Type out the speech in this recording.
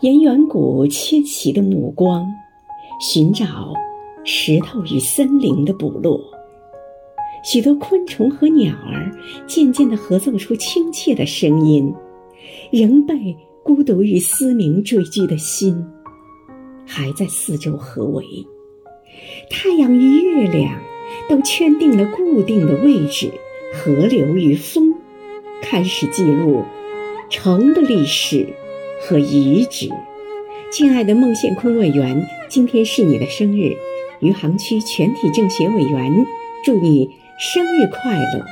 沿远古迁徙的目光，寻找石头与森林的部落。许多昆虫和鸟儿渐渐地合奏出亲切的声音，仍被孤独与嘶鸣追击的心，还在四周合围。太阳与月亮都圈定了固定的位置，河流与风开始记录城的历史。和遗址，亲爱的孟宪坤委员，今天是你的生日，余杭区全体政协委员祝你生日快乐。